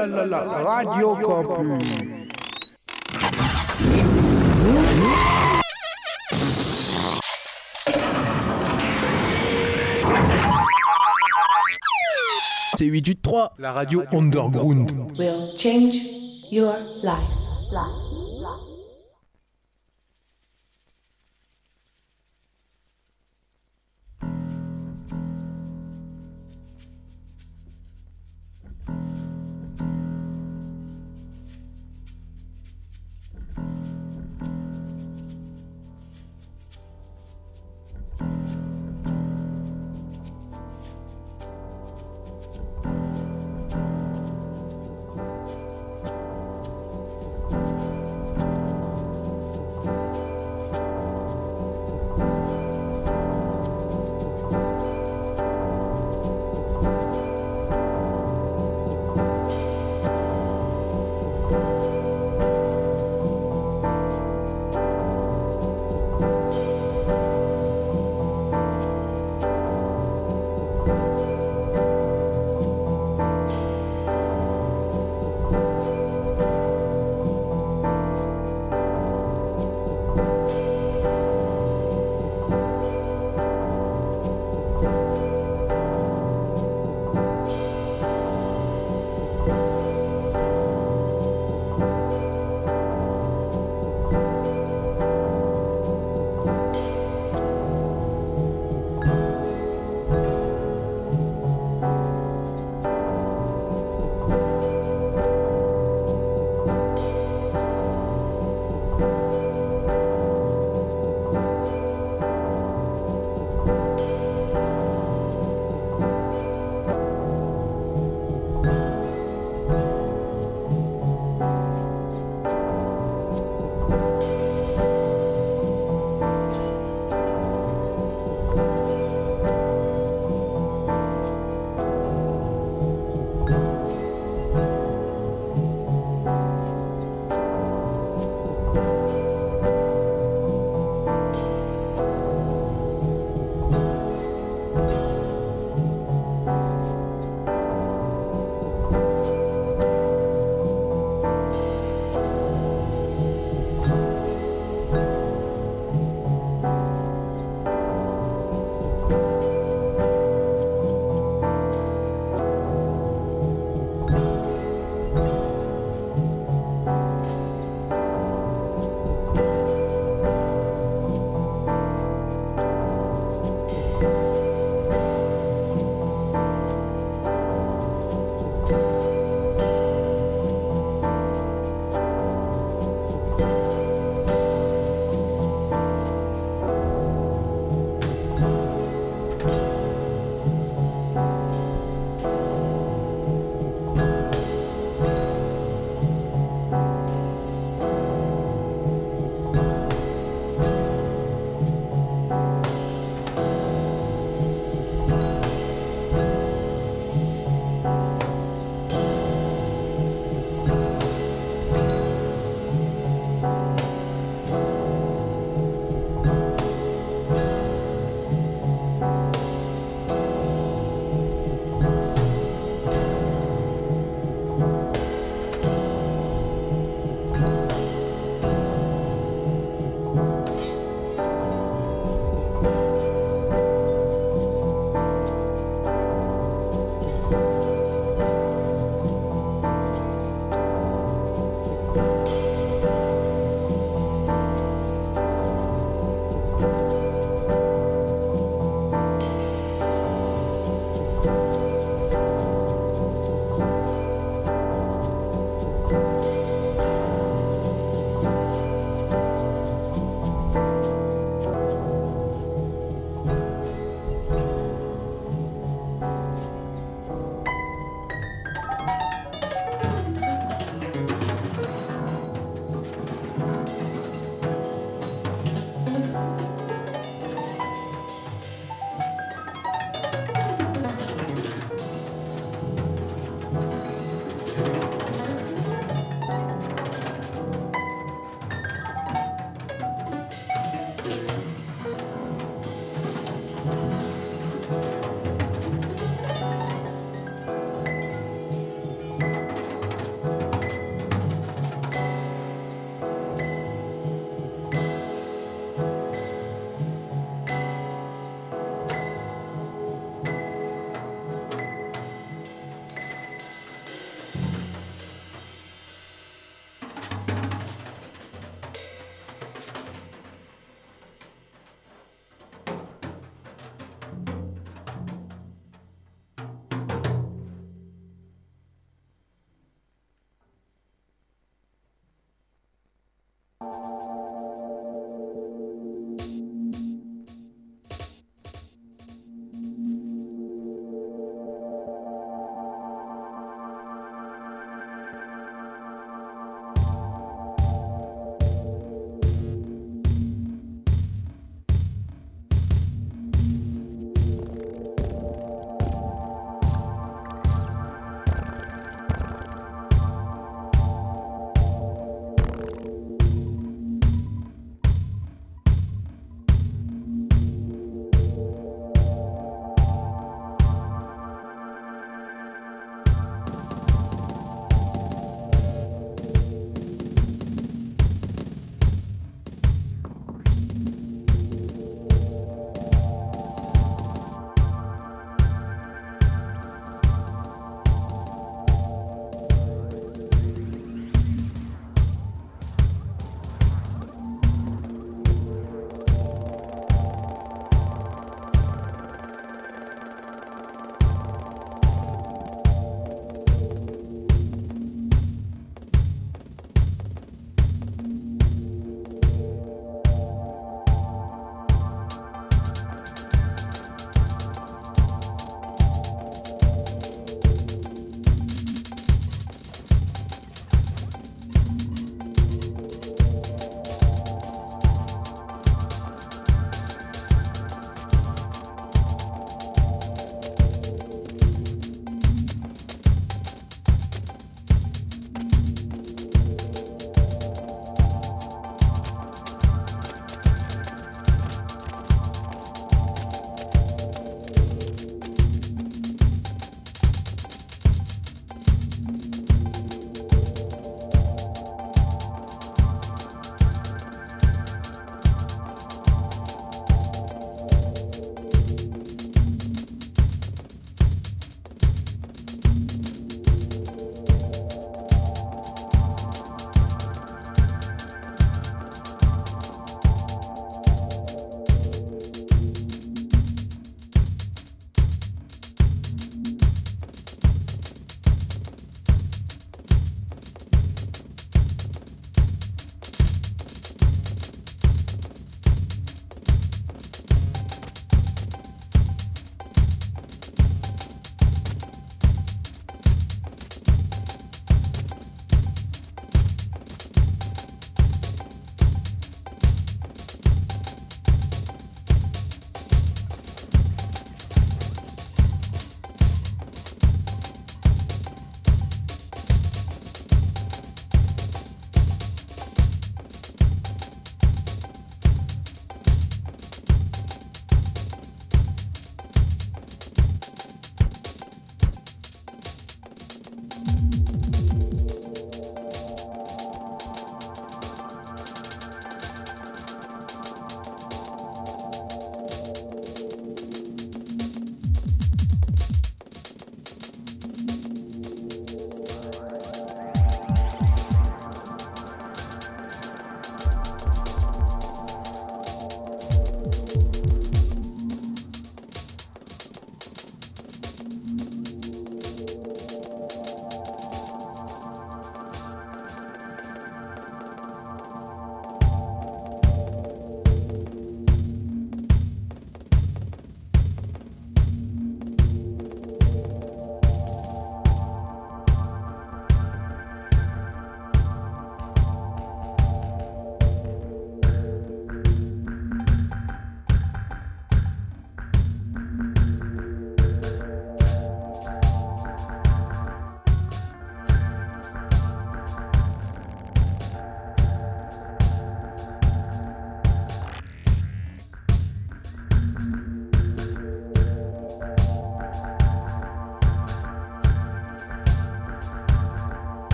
La, la, la, Radio Campus. C'est 883. La radio underground. will change your life.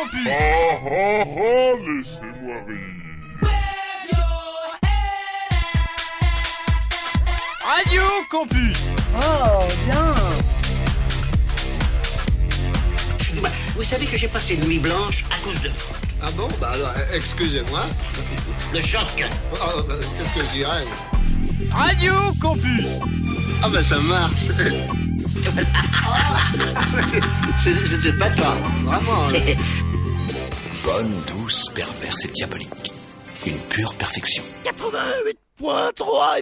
Oh, oh, oh, laissez-moi rire. Radio Campus. Oh, bien. Vous savez que j'ai passé une nuit blanche à cause de vous. Ah bon? Bah alors, eh, excusez-moi. Le choc. Oh, oh bah, qu'est-ce que je dirais? Radio Campus. Ah bah ça marche. Ah c'était pas toi, vraiment. Hein. bonne, douce, perverse et diabolique. Une pure perfection. 88.3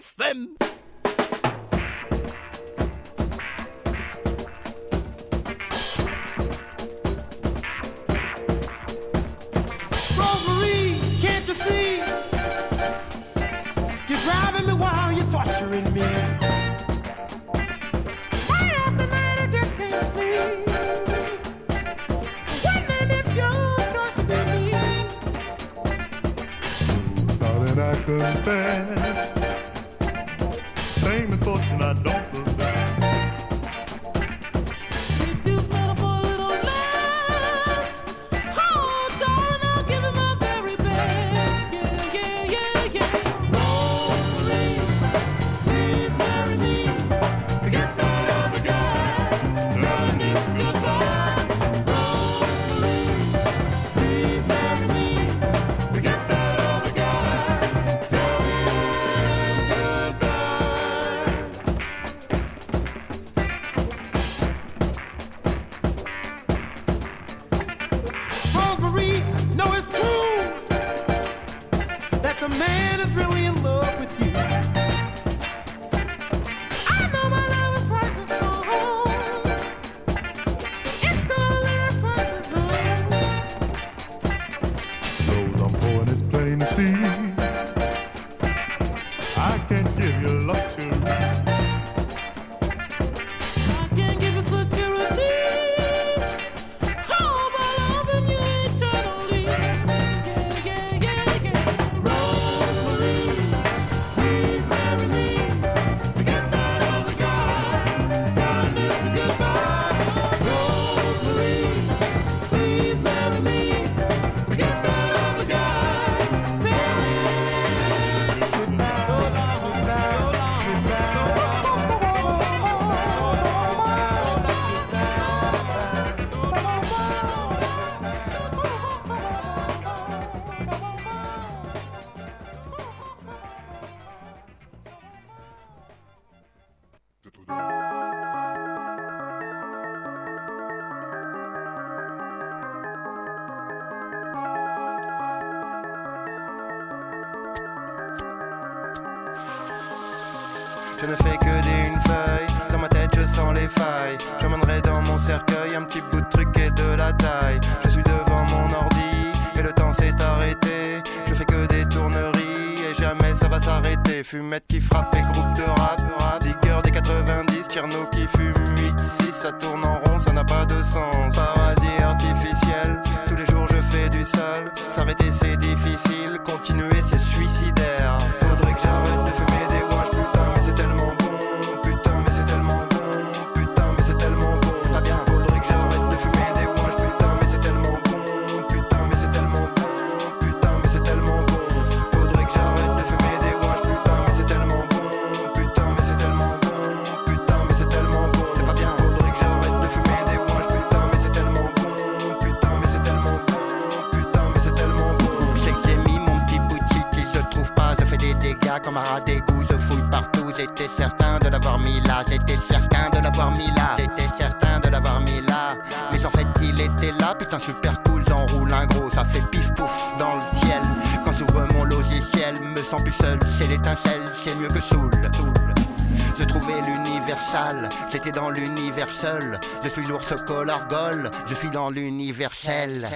ce color gold, je suis dans l'universel.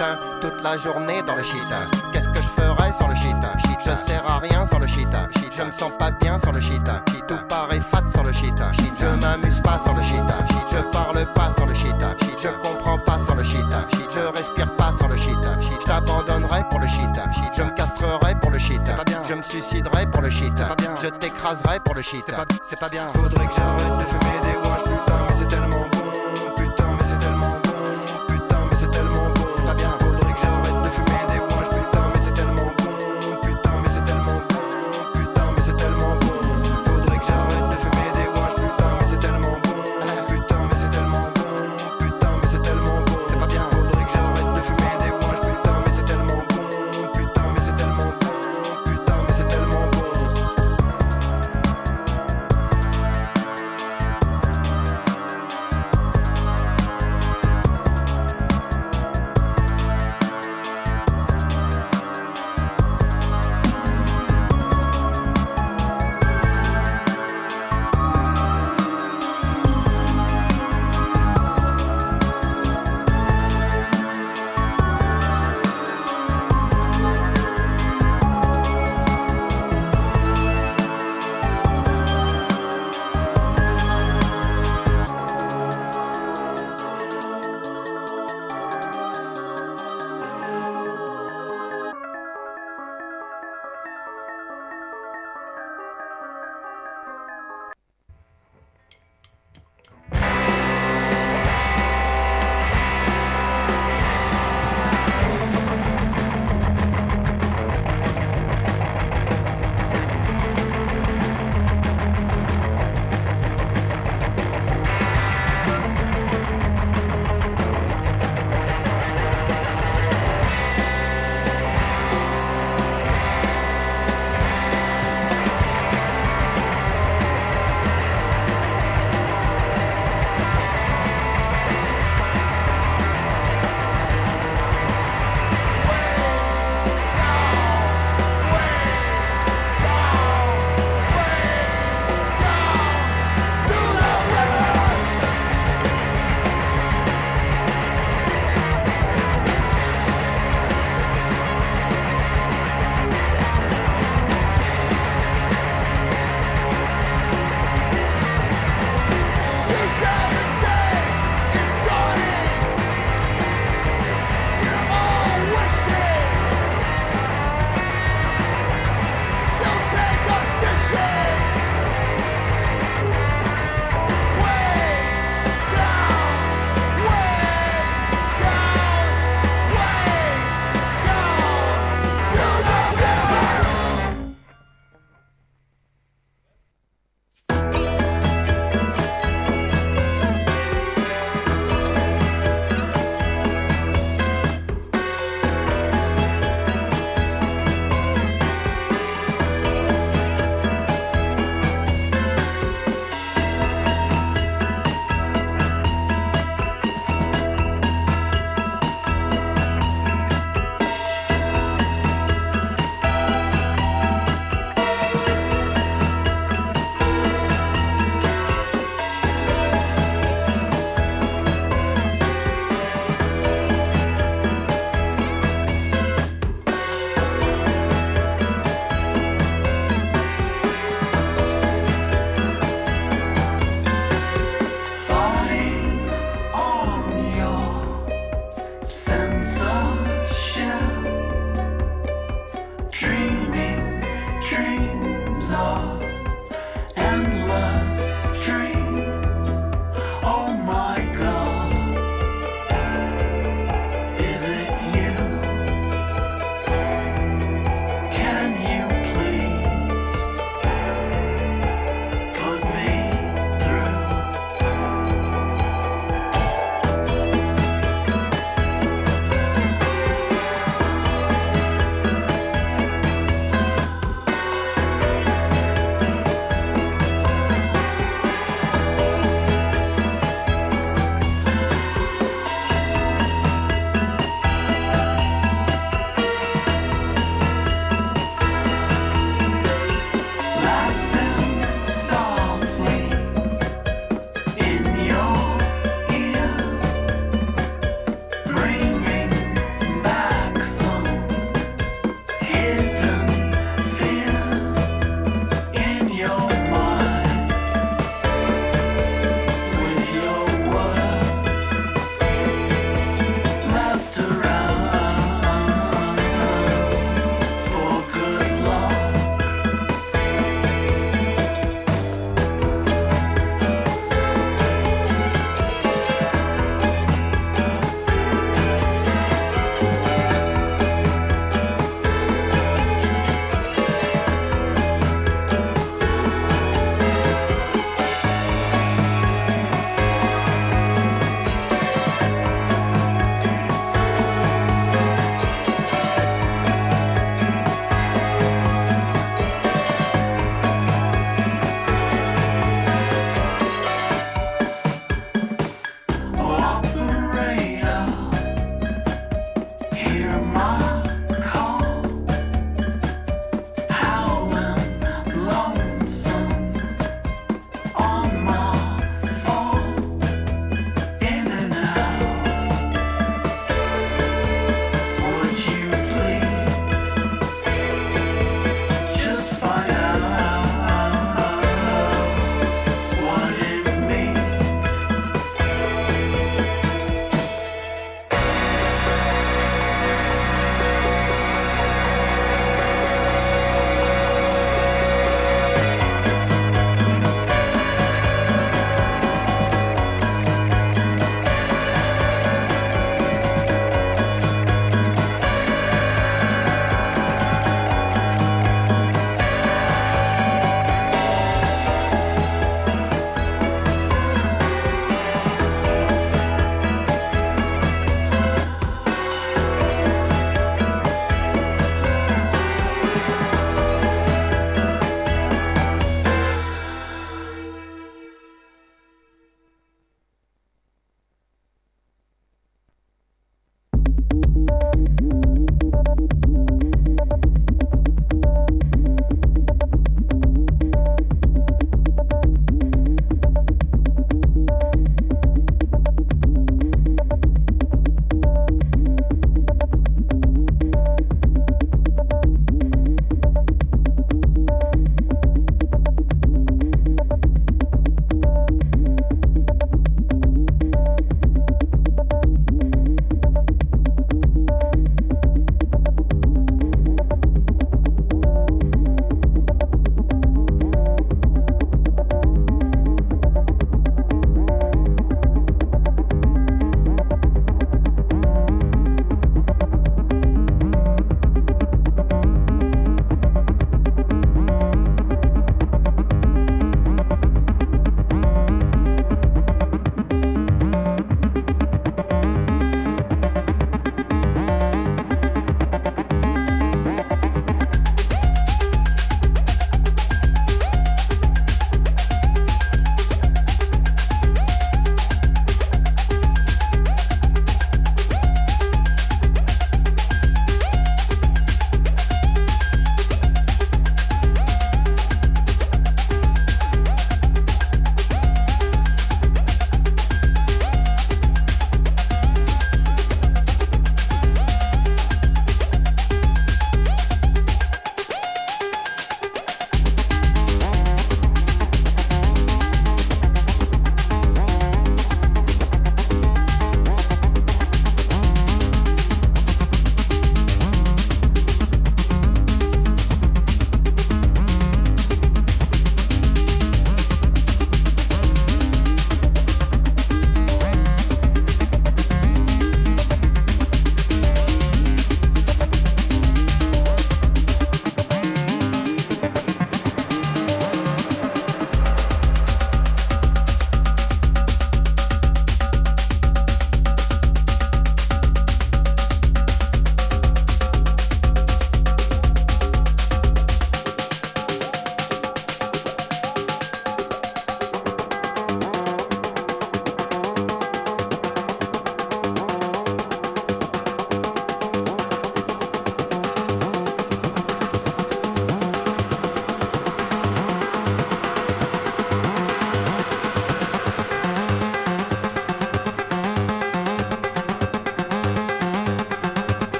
Hein. toute la journée dans le shit. hein. Qu'est-ce que je ferais sans le shit hein. Je sers à rien sans le shit. hein. Je me sens pas bien sans le shit. hein. Tout paraît fat sans le shit. hein. Je m'amuse pas sans le shit. hein. Je parle pas sans le shit. hein. Je comprends pas sans le shit. hein. Je respire pas sans le shit. hein. Je t'abandonnerai pour le shit. hein. Je me castrerai pour le shit. Je me suiciderai pour le shit. Je t'écraserai pour le shit. C'est pas bien.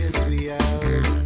space we out.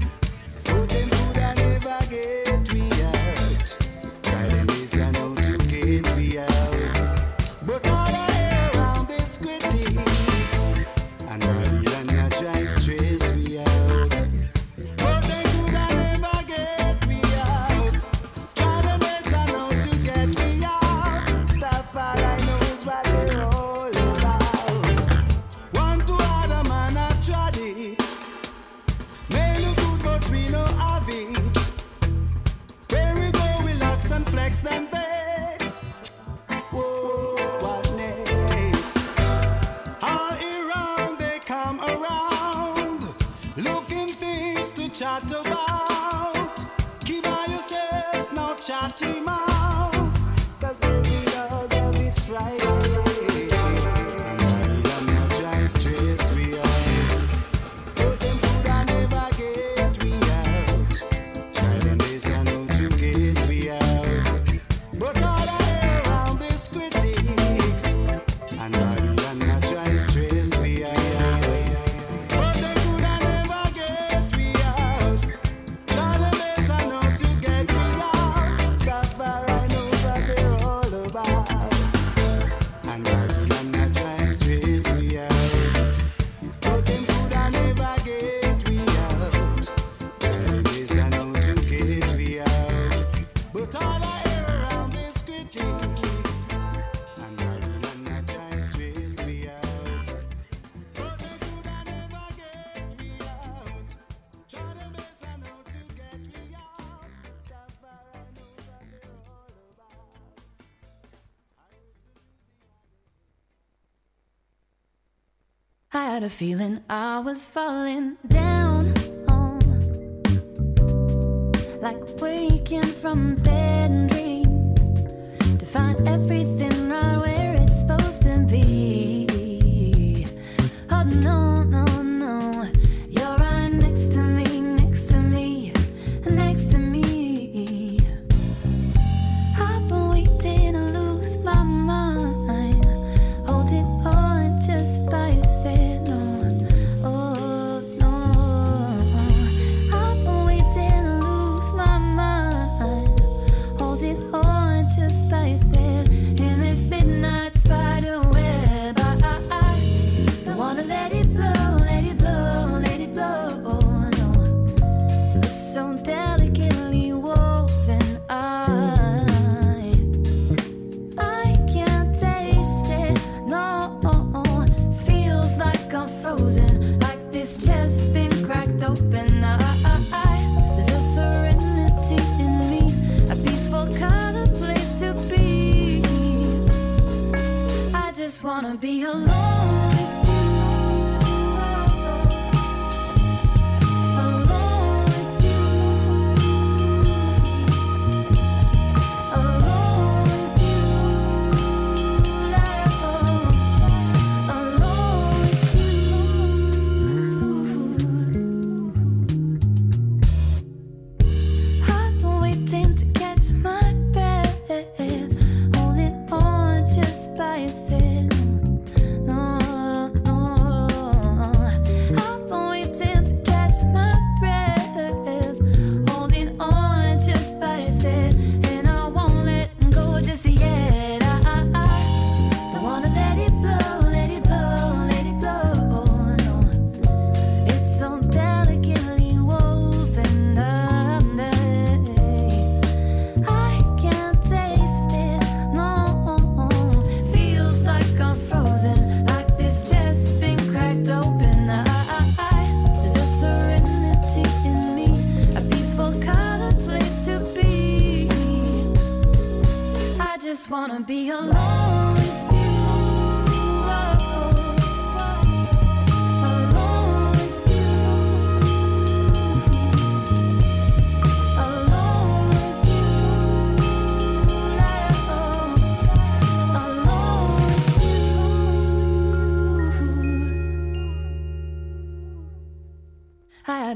had a feeling I was falling.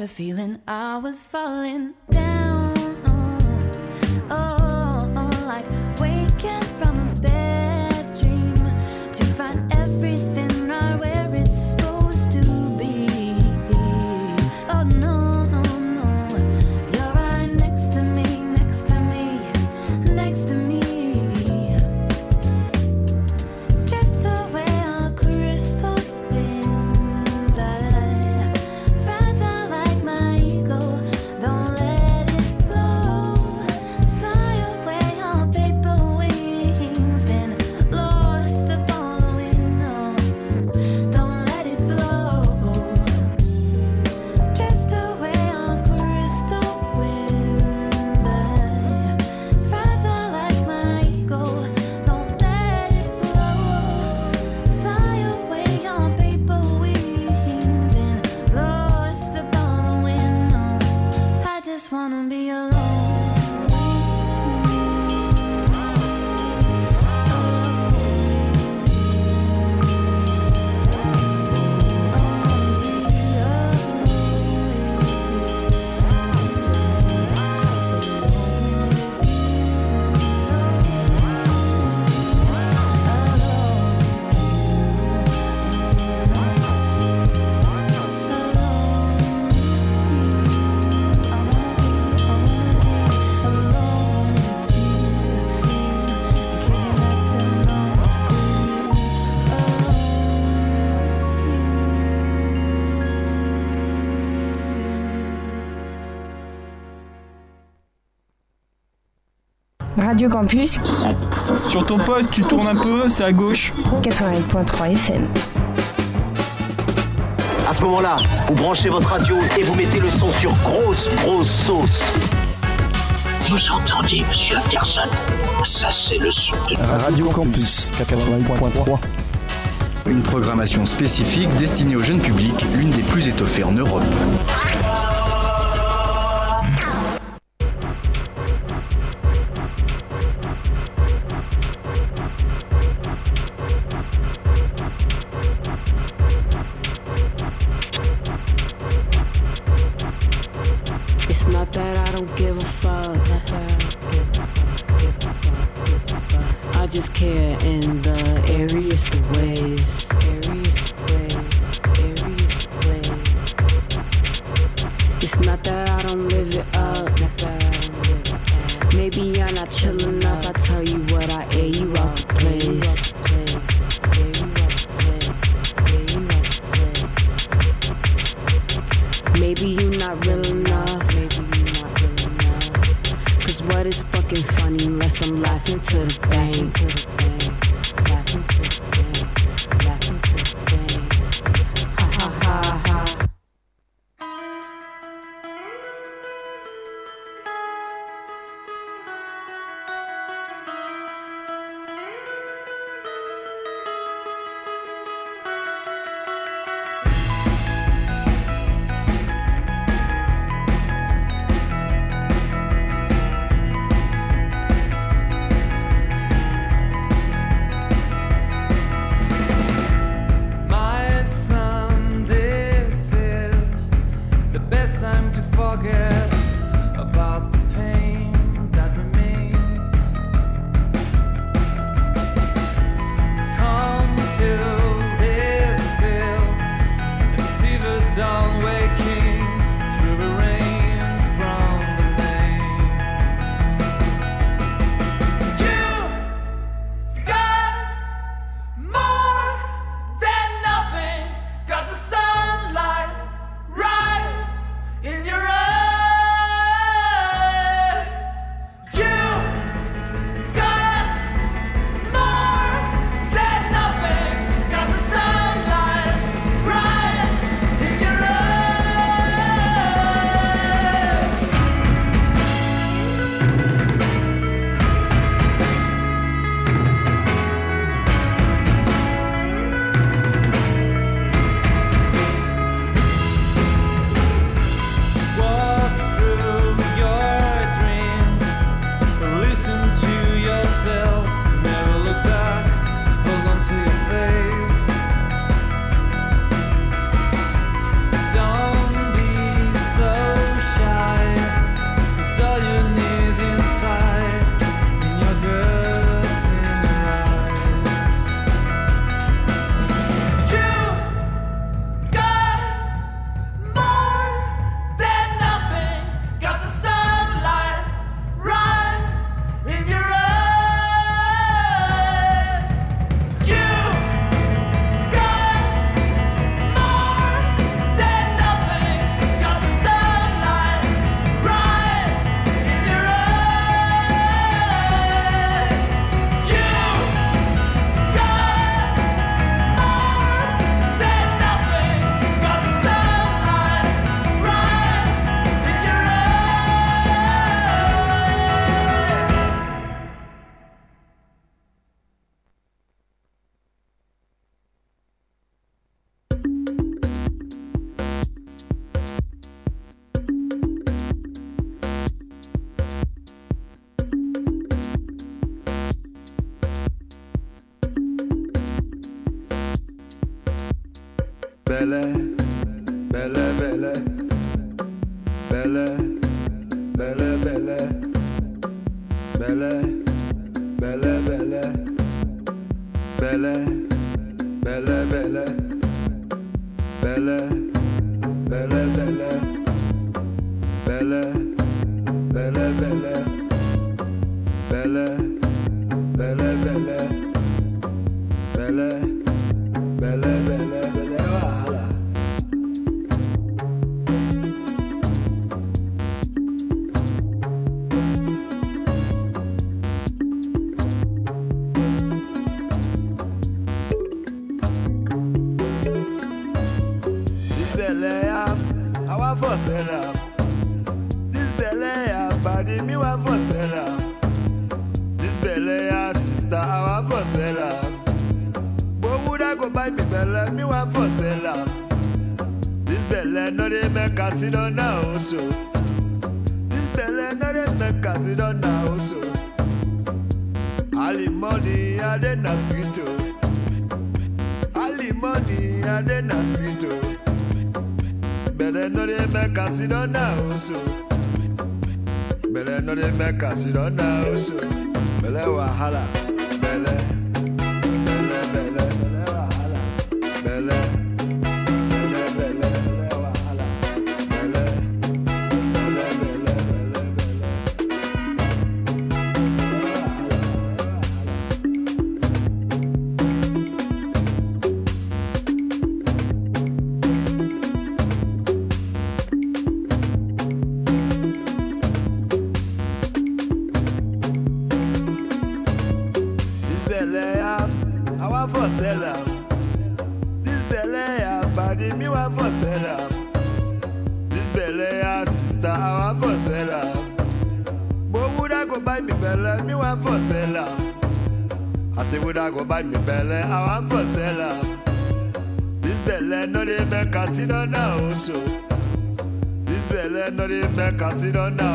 a feeling I was falling. Radio Campus Sur ton poste, tu tournes un peu, c'est à gauche. 88.3 FM. À ce moment-là, vous branchez votre radio et vous mettez le son sur grosse, grosse sauce. Vous entendiez, monsieur Anderson Ça, c'est le son de Radio Campus 88.3. Une programmation spécifique destinée au jeune public, l'une des plus étoffées en Europe. Not that I don't live it up. Maybe you're not chill enough. I tell you what, I air you out the place. Maybe you not real enough. Maybe you not real enough. Cause what is fucking funny unless I'm laughing. To the bank. Belle, belle, belle. cause you don't know.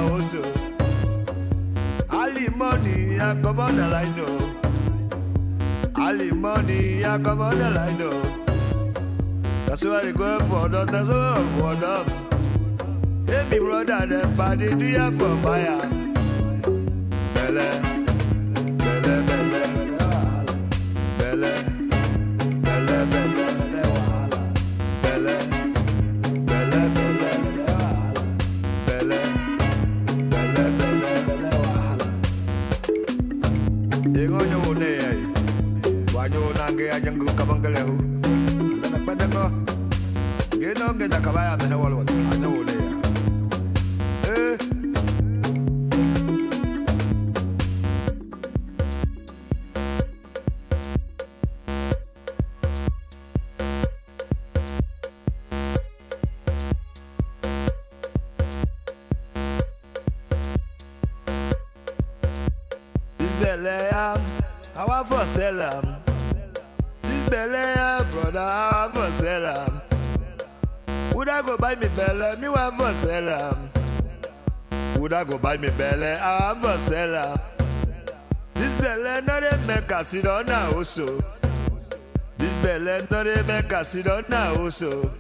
so. This belle no dey make us sit down now oh, so.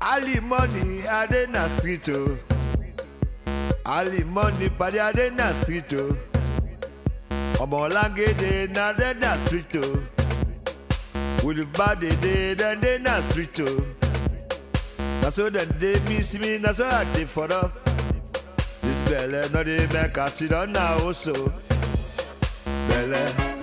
Ali money I dey na street o. Ali money padi I dey na street oh. o. Ọmọlangede na dey na street oh. o. Olùbádédé dem dey na street o. Na so dem dey miss me na so I dey for up. This belle no dey make us sit down now so. Belle.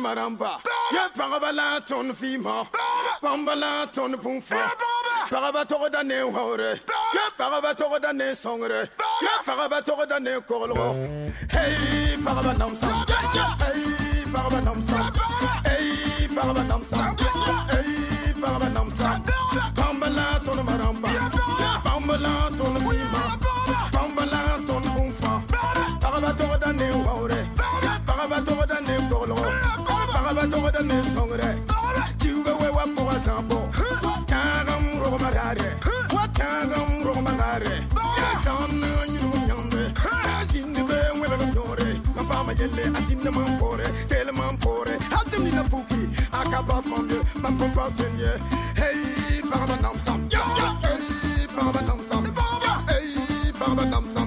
man marampa ya pagaba ton fima. Pamba la ton pumfa pagaba togoda ne hore ya pagaba togoda ne songre. Ya pagaba togoda ne korlo. Hey pagaba namsa hey pagaba namsa hey pagaba namsa hey da ne songre Juga we wa po sampo Tagam rogo marare Wa tagam rogo marare Ya sam ne nyinu nyambe Azin ne be we be nyore Mama yelle azin ne mampore Tele mampore Hatem ni na puki Akabas mamye Mam kompas yenye Hey, paraba namsam Hey, paraba namsam Hey, paraba namsam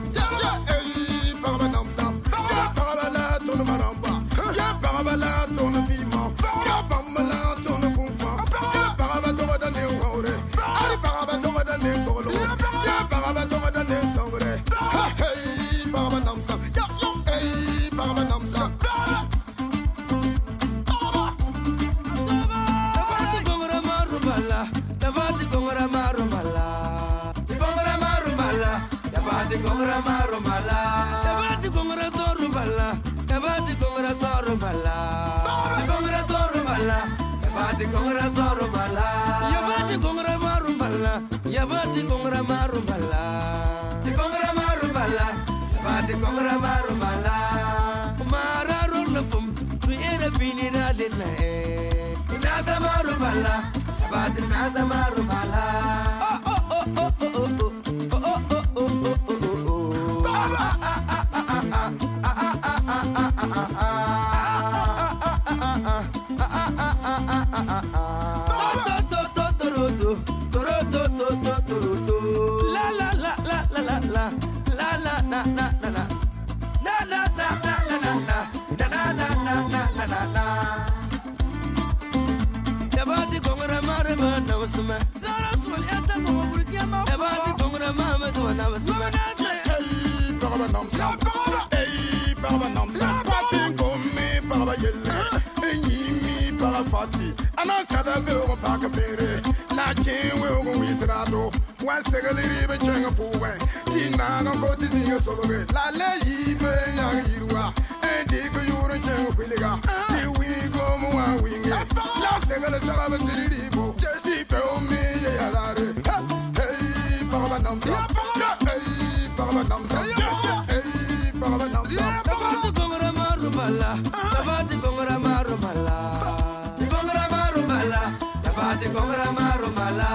بعد النعزة مروة بسمع زار اسمع انت تقول يا ما ابادي كونغرا ما مت وانا بسمع اي بابا نمسا يا بابا اي بابا نمسا باتين كومي بابا يلا يمي بابا فاتي انا سبب وغم باك بيري لا تشين وغم ويسرادو وان سغلي ريب تشين فوين تي نانا كوتي زي سوبري لا لا يبي يا يروا Tiku yuru chengu kwiliga Ti wigo muwa winge La sengale saraba tiriribo Tipe umi ye yalare Hey, paraba namsa Hey, paraba namsa Hey, paraba namsa Tabati gongora marumala, tabati gongora marumala, gongora marumala, tabati gongora marumala,